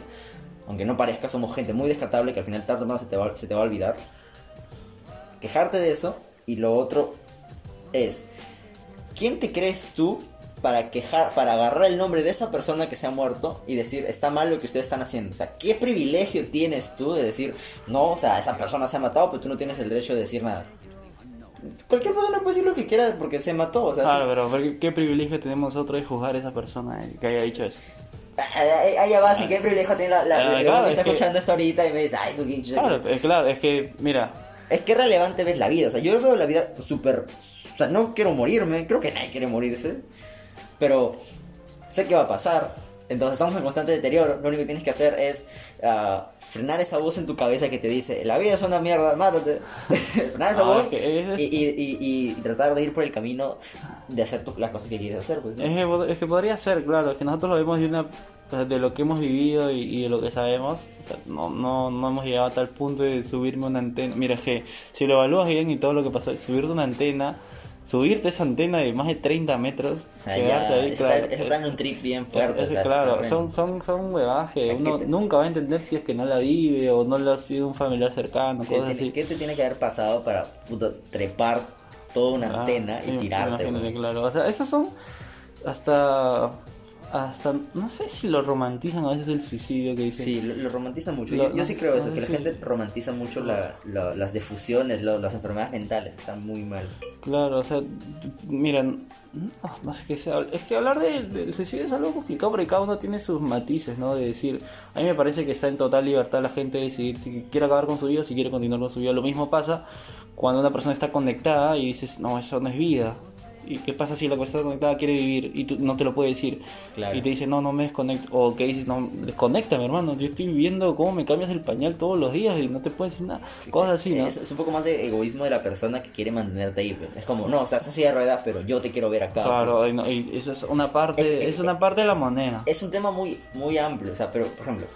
aunque no parezca, somos gente muy descartable que al final tarde o temprano se va, se te va a olvidar. Quejarte de eso, y lo otro es, ¿quién te crees tú para quejar, para agarrar el nombre de esa persona que se ha muerto y decir, está mal lo que ustedes están haciendo? O sea, ¿qué privilegio tienes tú de decir, no, o sea, esa persona se ha matado, pero tú no tienes el derecho de decir nada? Cualquier persona puede decir lo que quiera porque se mató, o sea, Claro, sí. pero ¿por ¿qué, privilegio tenemos nosotros de juzgar a esa persona eh, que haya dicho eso? Ya vas, ¿y qué privilegio tiene la, la, Ah, la- la claro, que está es que- escuchando esto ahorita y me dice, ay, tú qué Claro, es claro, es que, mira, Es que relevante ves la vida. O sea, yo veo la vida súper. O sea, no quiero morirme. Creo que nadie quiere morirse. Pero sé que va a pasar. Entonces estamos en constante deterioro. Lo único que tienes que hacer es ah, frenar esa voz en tu cabeza que te dice: La vida es una mierda, mátate. frenar esa Ah, voz es y, y- y- y tratar de ir por el camino de hacer las cosas que quieres hacer. Pues, ¿no? es que, es que podría ser, claro, es que nosotros lo vemos de una de lo que hemos vivido y, y de lo que sabemos, o sea, no, no, no hemos llegado a tal punto de subirme una antena. Mira, es que si lo evalúas bien y todo lo que pasó, subirte una antena, subirte esa antena de más de 30 metros, O sea, quedarte ya. ahí, está, claro. eso está en un trip bien fuerte. es- o sea, claro, son, son, son huevadas que O sea, uno te- nunca va a entender si es que no la vive o no le ha sido un familiar cercano, ¿Qué, cosas así. qué te tiene que haber pasado para puta, trepar toda una Ah, antena y tirarte? claro. O sea, esos son hasta hasta no sé si lo romantizan a veces el suicidio que dicen. Sí, lo, lo romantizan mucho. Lo- yo, yo sí creo eso, que la gente romantiza mucho la- la- las defusiones, lo- las enfermedades mentales. Están muy mal. Claro, o sea, mira, no, no sé qué sea. Es que hablar de- del suicidio es algo complicado porque cada uno tiene sus matices, ¿no? De decir, a mí me parece que está en total libertad la gente de decidir si quiere acabar con su vida o si quiere continuar con su vida. Lo mismo pasa cuando una persona está conectada y dices, no, eso no es vida. ¿Y qué pasa si la persona conectada quiere vivir y tú no te lo puede decir? Claro. Y te dice, no, no me desconecto. O que dices, no, desconéctame, hermano. Yo estoy viviendo cómo me cambias el pañal todos los días y no te puedo decir nada. Cosas así, ¿no? Es, es un poco más de egoísmo de la persona que quiere mantenerte ahí. pues. Es como, no, o sea, estás silla de ruedas, pero yo te quiero ver acá. Claro, y, no- y eso es una parte, Es- es una parte de la moneda. Es un tema muy, muy amplio, o sea, pero, por ejemplo,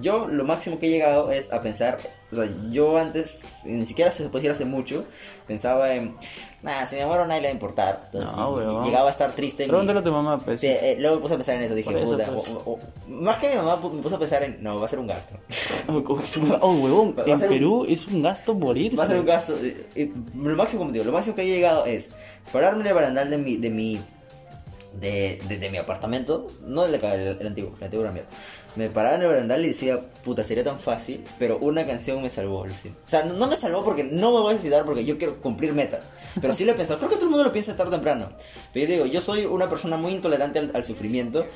yo lo máximo que he llegado es a pensar, o sea, yo antes, ni siquiera se puede decir hace mucho, pensaba en, nada, si me muero nadie le va a importar. Entonces, No, y- y llegaba a estar triste. Pregúntale a tu mamá, pues. Sí, eh, luego me puse a pensar en eso, dije, eso, puta, pues. o- o- más que mi mamá, me puse a pensar en, no, va a ser un gasto. Oh, huevón, Va a en ser un- Perú es un gasto morirse. Va a ser un gasto. eh, lo máximo, como digo, lo máximo que he llegado es pararme en el barandal de mi, de mi, de, de, de mi apartamento, no el de acá, el, el antiguo, el antiguo era mío. Me paraba en el barandal y decía, puta, sería tan fácil, pero una canción me salvó, Lucía. O sea, no, no me salvó porque no me voy a suicidar porque yo quiero cumplir metas. Pero sí lo he pensado, creo que todo el mundo lo piensa tarde o temprano. Pero yo digo, yo soy una persona muy intolerante al, al sufrimiento.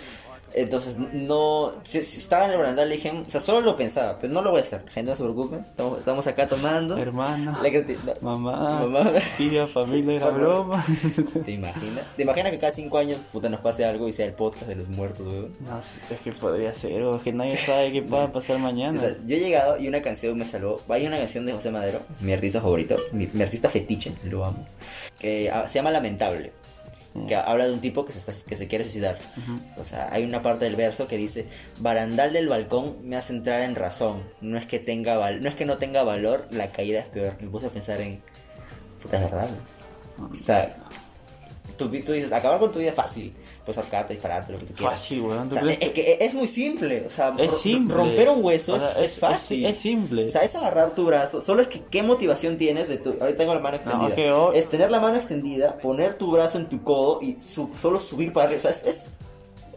Entonces, no. Si, si estaba en el barandal, le dije, o sea, solo lo pensaba, pero no lo voy a hacer. Gente, no se preocupen. Estamos, estamos acá tomando. Hermano, La mamá, Mamá. tía, familia, era broma. ¿Te imaginas? ¿Te imaginas que cada cinco años puta nos pase algo y sea el podcast de los muertos, weón? No, es que podría ser, o que nadie sabe qué pueda pasar O mañana. sea, yo he llegado y una canción me salvó. Hay una canción de José Madero, mi artista favorito, mi, mi artista fetiche, lo amo, que ah, se llama Lamentable. Que habla de un tipo que se, está, que se quiere suicidar. O sea, hay una parte del verso que dice: Barandal del balcón me hace entrar en razón. No es que tenga val no es que no tenga valor, la caída es peor. Me puse a pensar en. Puta, es verdad. O sea, tú, tú dices: acabar con tu vida es fácil. Puedes ahorcarte, dispararte, lo que tú quieras. Fácil, weón. O ¿tú sea, es, que- que es muy simple. O sea, Es simple. romper un hueso O es, sea, es fácil. Es, simple. O sea, es agarrar tu brazo. Solo es que qué motivación tienes de tu. Ahorita tengo la mano extendida. ok, oh. Es tener la mano extendida, poner tu brazo en tu codo y solo subir para arriba. O sea, es. es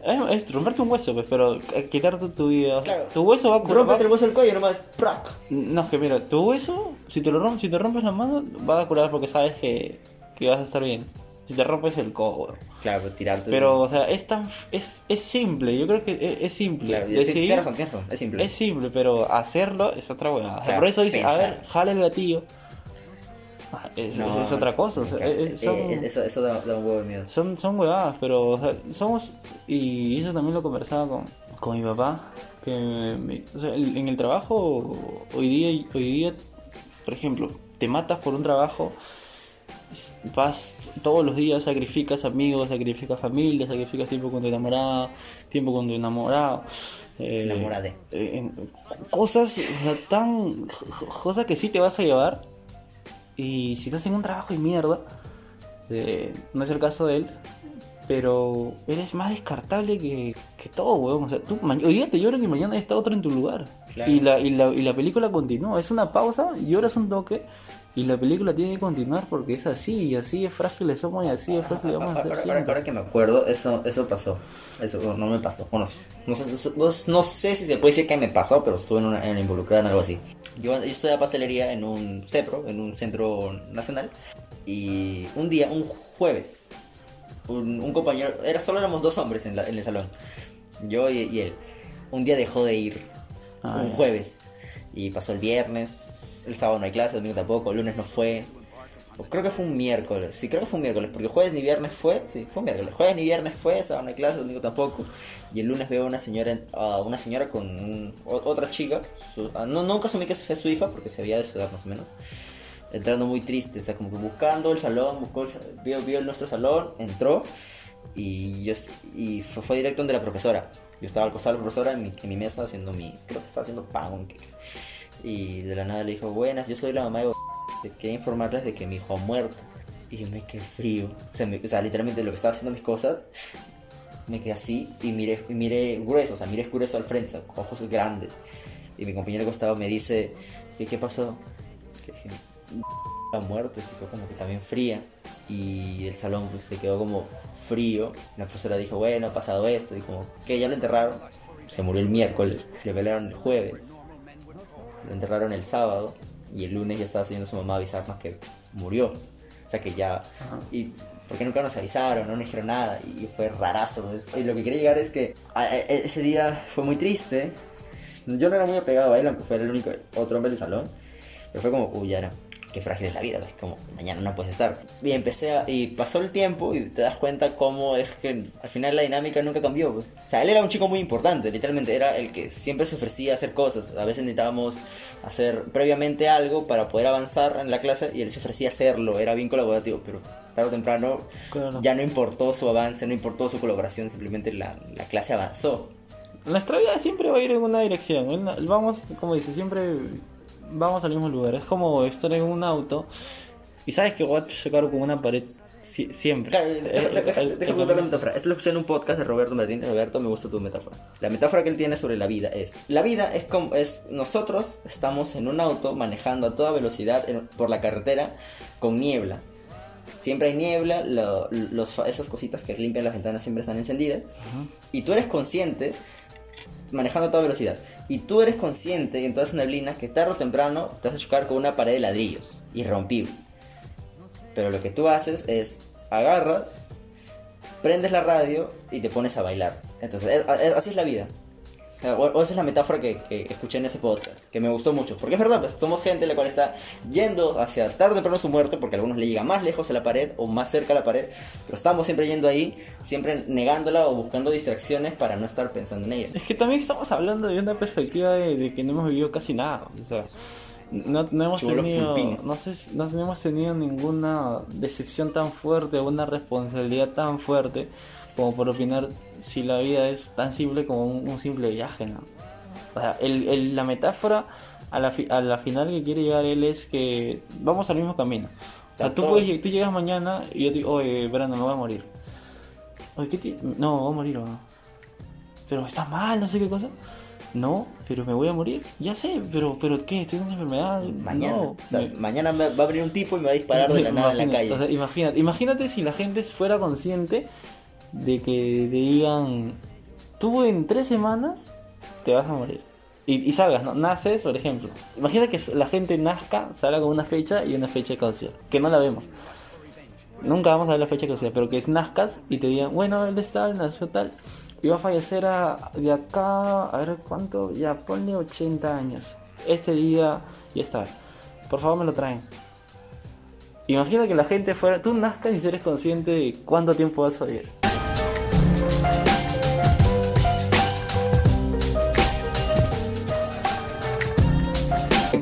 Es, es romperte un hueso, pues, pero eh, quitarte tu vida. Claro. Tu hueso va a curar. Rómpete el hueso del cuello nomás. ¡prac! No, es que mira, tu hueso, si te lo rompes, si te rompes la mano, va a curar porque sabes que, que vas a estar bien. Si te rompes el codo. Claro, tirarte. Pero, o sea, es tan. Es, es simple, yo creo que es, es simple. Claro, Decidir- tienes razón, razón. Es simple. es simple, pero hacerlo es otra sea, Claro, por eso dice, a ver, jale el gatillo. Ah, Es, No, es- es otra cosa. o sea, claro, es- son, eh, eso, eso da, da un huevo de miedo. son, son huevadas, pero o sea, somos. Y eso también lo conversaba con, con mi papá. Que me- o sea, en el trabajo, hoy día, hoy día, por ejemplo, te matas por un trabajo. Vas todos los días, sacrificas amigos, sacrificas familia, sacrificas tiempo con tu enamorada, tiempo con tu enamorado. eh, Enamorade. eh, cosas tan. cosas que sí te vas a llevar. Y si estás en un trabajo de mierda, eh, no es el caso de él, pero eres más descartable que, que todo, weón. O sea, tú ma- hoy día te lloran y mañana está otro en tu lugar. Claro. Y, la, y, la, y la película continúa. Es una pausa, lloras un toque. Y la película tiene que continuar porque es así, y así es frágiles somos y así es frágiles vamos a ser Ahora, ahora- siempre. ahora que me acuerdo, eso, eso pasó. Eso no me pasó. Bueno, no sé, no, no sé si se puede decir que me pasó, pero estuve en una, en involucrada en algo así. Yo, yo estudiaba pastelería en un CEPRO, en un centro nacional. Y un día, un jueves, un, un compañero, era solo éramos dos hombres en, la- en el salón. Yo y, y él. Un día dejó de ir. Un jueves. Y pasó el viernes, el sábado no hay clase, el domingo tampoco, el lunes no fue. Creo que fue un miércoles, sí, creo que fue un miércoles, porque jueves ni viernes fue, sí, fue un miércoles. Jueves ni viernes fue, sábado no hay clase, domingo tampoco. Y el lunes veo a una señora, a una señora con otra chica, ah, no, nunca asumí que fue su hija, porque se había de su edad más o menos. Entrando muy triste, o sea, como que buscando el salón, buscó el vio, vio nuestro salón, entró y yo y fue, fue directo donde la profesora. Yo estaba al costado de la profesora en mi, en mi mesa haciendo mi, creo que estaba haciendo pan. Y de la nada le dijo, buenas, yo soy la mamá de quería informarles de que mi hijo ha muerto. Y me quedé frío. O sea, literalmente lo que estaba haciendo mis cosas, me quedé así y miré, y miré grueso, o sea, miré grueso al frente, o ojos grandes. Y mi compañero costado me dice, ¿qué, pasó? Que ha muerto y se quedó como que también fría. Y el salón pues se quedó como frío. La profesora dijo, bueno, ha pasado esto. Y como, que ya lo enterraron. Se murió el miércoles. Le velaron el jueves. Lo enterraron el sábado. Y el lunes ya estaba haciendo su mamá avisarnos que murió. O sea que ya... Y porque nunca nos avisaron, no nos dijeron nada. Y fue rarazo. Y lo que quería llegar es que a- a- ese día fue muy triste. Yo no era muy apegado a él, aunque fuera el único otro hombre del salón. Pero fue como, uy, ya era. Qué frágil es la vida, pues, como mañana no puedes estar. Y empecé a. Y pasó el tiempo y te das cuenta cómo es que al final la dinámica nunca cambió, pues. O sea, él era un chico muy importante, literalmente. Era el que siempre se ofrecía a hacer cosas. A veces necesitábamos hacer previamente algo para poder avanzar en la clase y él se ofrecía a hacerlo. Era bien colaborativo, pero tarde o temprano Claro. ya no importó su avance, no importó su colaboración, simplemente la, la clase avanzó. nuestra vida siempre va a ir en una dirección. Vamos, como dice, siempre vamos al mismo lugar. Es como estar en un auto y sabes que va a chocar con una pared si- siempre. Claro, Eh, eh, eh, déjame contar la metáfora. Esto lo escuché en un podcast de Roberto Martín. Roberto, me gusta tu metáfora. La metáfora que él tiene sobre la vida es: La vida es como. Es, nosotros estamos en un auto manejando a toda velocidad en- por la carretera con niebla. Siempre hay niebla, lo- los, esas cositas que limpian las ventanas siempre están encendidas. Y tú eres consciente, manejando a toda velocidad, y tú eres consciente en toda esa neblina que tarde o temprano te vas a chocar con una pared de ladrillos, irrompible. Pero lo que tú haces es agarras, prendes la radio y te pones a bailar. Entonces, es- así es la vida. O, sea, o- esa es la metáfora que, que escuché en ese podcast, que me gustó mucho. Porque es verdad, pues somos gente la cual está yendo hacia tarde o temprano su muerte, porque a algunos le llega más lejos a la pared o más cerca a la pared, pero estamos siempre yendo ahí, siempre negándola o buscando distracciones para no estar pensando en ella. Es que también estamos hablando de una perspectiva de, de que no hemos vivido casi nada. O sea, no, no hemos tenido, pulpines. no sé, no hemos tenido ninguna decepción tan fuerte una responsabilidad tan fuerte como por opinar si la vida es tan simple como un, un simple viaje, ¿no? O sea, el, el- la metáfora a la, fi- a la final que quiere llegar él es que vamos al mismo camino. O sea, tú, puedes, tú llegas mañana y yo te digo, oye, Brandon, me voy a morir. Oye, ¿qué ti- No, voy a morir o no. Pero está mal, no sé qué cosa. No, pero me voy a morir. Ya sé, pero, pero ¿qué? ¿Estoy con esa enfermedad? Mañana. No. O sea, me- mañana me- va a venir un tipo y me va a disparar de la nada en la calle. o sea, imagínate, imagínate si la gente fuera consciente de que te digan, tú en tres semanas te vas a morir. Y, salgas, ¿no? Naces, por ejemplo. Imagina que la gente nazca, salga con una fecha y una fecha de caducidad, que no la vemos. Nunca vamos a ver la fecha de caducidad, pero que nazcas y te digan, bueno, él está, nació tal, y va a fallecer a, de acá, a ver cuánto, ya ponle 80 años. Este día y esta. Por favor me lo traen. Imagina que la gente fuera, tú nazcas y si eres consciente de cuánto tiempo vas a vivir.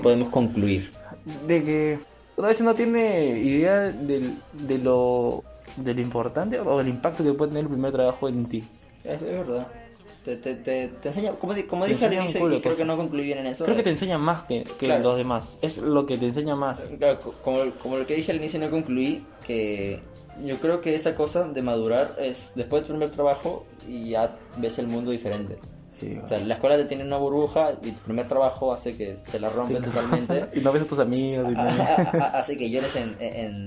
Podemos concluir? De que una vez no tiene idea del- de lo de lo importante o del impacto que puede tener el primer trabajo en ti. Es, es verdad. Te, te, te, te enseña, como, como dije al inicio, de creo que no concluí bien en eso. Creo que te enseña más que, que Claro. los demás. Es lo que te enseña más. Claro, co- como, como lo que dije al inicio no concluí, que yo creo que esa cosa de madurar es después del primer trabajo y ya ves el mundo diferente. O sea, la escuela te tiene una burbuja y tu primer trabajo hace que te la rompen totalmente. y no ves a tus amigos. y no- Hace que llores en, en,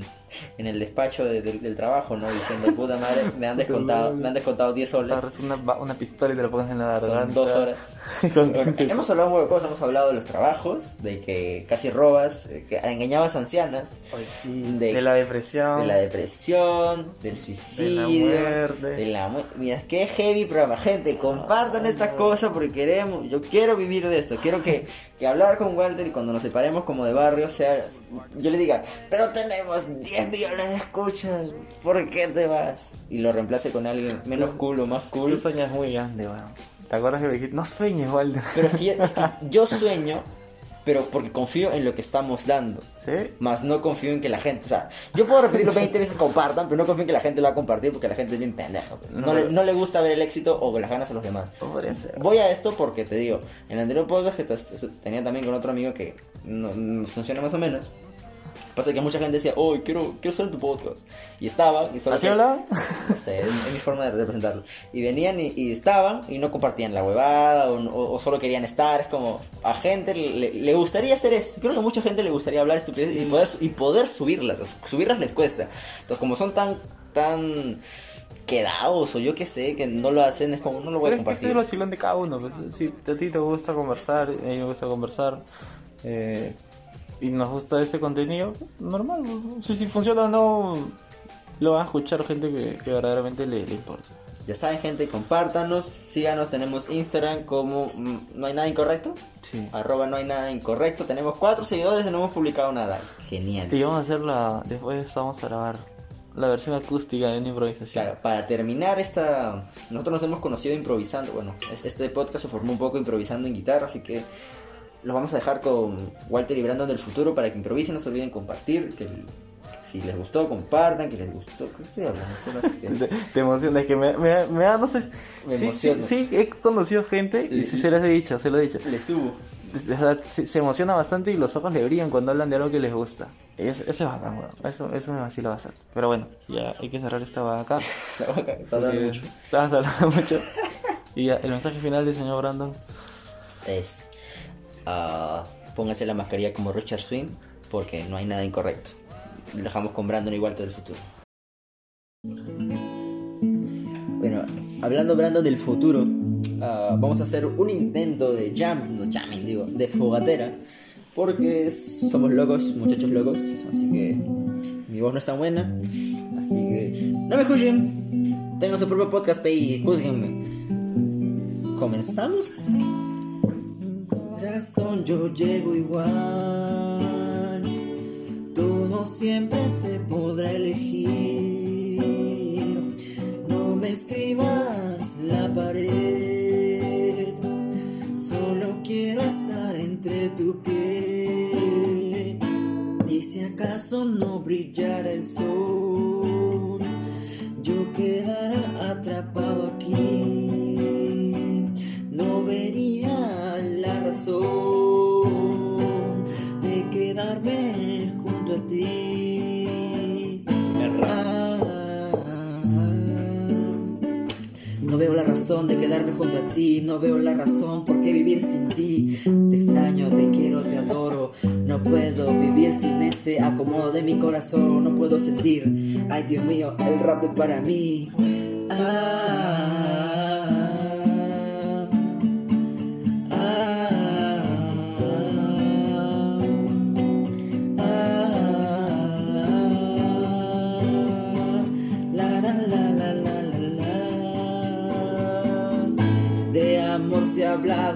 en el despacho de- del- del trabajo, ¿no? Diciendo, puta madre, me han descontado, me han descontado 10 soles. Agarras una, una pistola y te la pones en la garganta. Son dos horas. Hemos hablado de cosas, hemos hablado de los trabajos, de que casi robas, eh, que engañabas ancianas, Ay, sí, de- de, la depresión. de la depresión, del suicidio, muerte. de la mu- Mira, qué heavy programa, gente, compartan esta cosa porque queremos, yo quiero vivir de esto, quiero que, que hablar con Walter y cuando nos separemos como de barrio sea, yo le diga, pero tenemos 10 millones de escuchas, ¿por qué te vas? Y lo reemplace con alguien menos cool o más Tú cool. sueñas muy grande, weón. ¿Te acuerdas que me dijiste? No sueñes, Walter. Pero es que, ya- es que yo sueño, pero porque confío en lo que estamos dando. ¿Sí? Más no confío en que la gente, o sea, yo puedo repetirlo 20 veces compartan, pero no confío en que la gente lo va a compartir porque la gente es bien pendeja. pues. No, No, le, pero- no le gusta ver el éxito o las ganas a los demás. Voy a esto porque te digo, en el anterior podcast que tenía también con otro amigo que no, no funciona más o menos. Pasa que mucha gente decía, oh, quiero, quiero ser en tu podcast. Y estaban, y solo ¿Así que- hablaban? no sé, es, es mi forma de representarlo. Y venían y, y estaban y no compartían la huevada o, o- o solo querían estar. Es como, a gente le, le gustaría hacer esto. Creo que a mucha gente le gustaría hablar estupidez y poder, y poder subirlas. Subirlas les cuesta. Entonces, como son tan, tan quedados o yo qué sé, que no lo hacen, es como, no lo voy a Pero es que ese compartir. es el vacilón de cada uno. pues. Si a ti te gusta conversar, a mí me gusta conversar, eh, y nos gusta ese contenido, normal. pues. Si, si funciona o no, lo van a escuchar gente que, que verdaderamente le, le importa. Ya saben, gente, compártanos, síganos. Tenemos Instagram como mm, No hay nada incorrecto. Sí. Arroba no hay nada incorrecto. Tenemos cuatro seguidores y no hemos publicado nada. Genial. Y vamos a hacer la. Después vamos a grabar la versión acústica de una improvisación. Claro, para terminar esta... Nosotros nos hemos conocido improvisando. Bueno, es- este podcast se formó un poco improvisando en guitarra, así que los vamos a dejar con Walter y Brandon del futuro para que improvisen. No se olviden compartir, que, Si les gustó, compartan, que les gustó. ¿Qué hablando? Estoy más Te, te emociona, es que me, me, me da, no sé. Me sí. Sí, sí, he conocido gente y sí se los he dicho, se lo he dicho. Le subo. Se, se emociona bastante y los ojos le brillan cuando hablan de algo que les gusta. Eso, eso es bacán, weón. Eso, eso me vacila bastante. Pero bueno, ya hay que cerrar esta vaca acá. La vaca, está hablando mucho. Estabas hablando mucho. Y ya, el mensaje final del señor Brandon. Es. Ah, póngase la mascarilla como Richard Swing, porque no hay nada incorrecto. Dejamos con Brandon y Walter del futuro. Bueno, hablando Brandon del futuro, ah, vamos a hacer un intento de jam, no jamming, digo, de fogatera, porque somos locos, muchachos locos, así que mi voz no es tan buena, así que no me juzguen, tengo su propio podcast y juzguenme. ¿Comenzamos? Corazón, yo llego igual. Todo siempre se podrá elegir. No me escribas la pared. Solo quiero estar entre tu piel. Y si acaso no brillara el sol, yo quedara atrapado aquí. No vería razón de quedarme junto a ti. No veo la razón de quedarme junto a ti, no veo la razón por qué vivir sin ti. Te extraño, te quiero, te adoro. No puedo vivir sin este acomodo de mi corazón, no puedo sentir. Ay, Dios mío, el rap de para mí. Ah,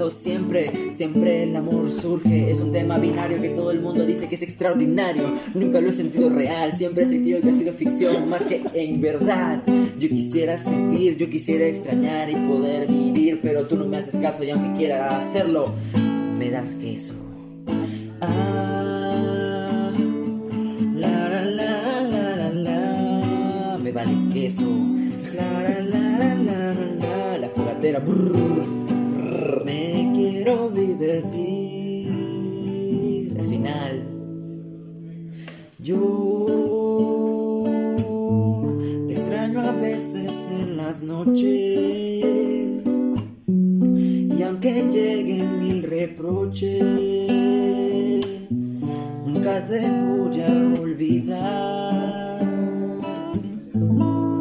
siempre, siempre el amor surge. Es un tema binario que todo el mundo dice que es extraordinario. Nunca lo he sentido real, siempre he sentido que ha sido ficción, más que en verdad. Yo quisiera sentir, yo quisiera extrañar y poder vivir, pero tú no me haces caso y aunque quiera hacerlo, me das queso. Ah, la la la la la la, me vales queso. La la la la la la, la fogatera. brrr, quiero divertir. Al final, yo te extraño a veces en las noches. Y aunque lleguen mil reproches, nunca te voy a olvidar.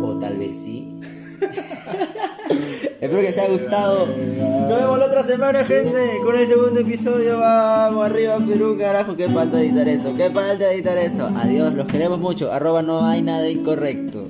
O tal vez sí. Espero que les haya gustado. Nos vemos la otra semana, gente, con el segundo episodio. Vamos arriba, Perú, carajo. Qué falta editar esto, qué falta editar esto. Adiós, los queremos mucho. Arroba no hay nada incorrecto.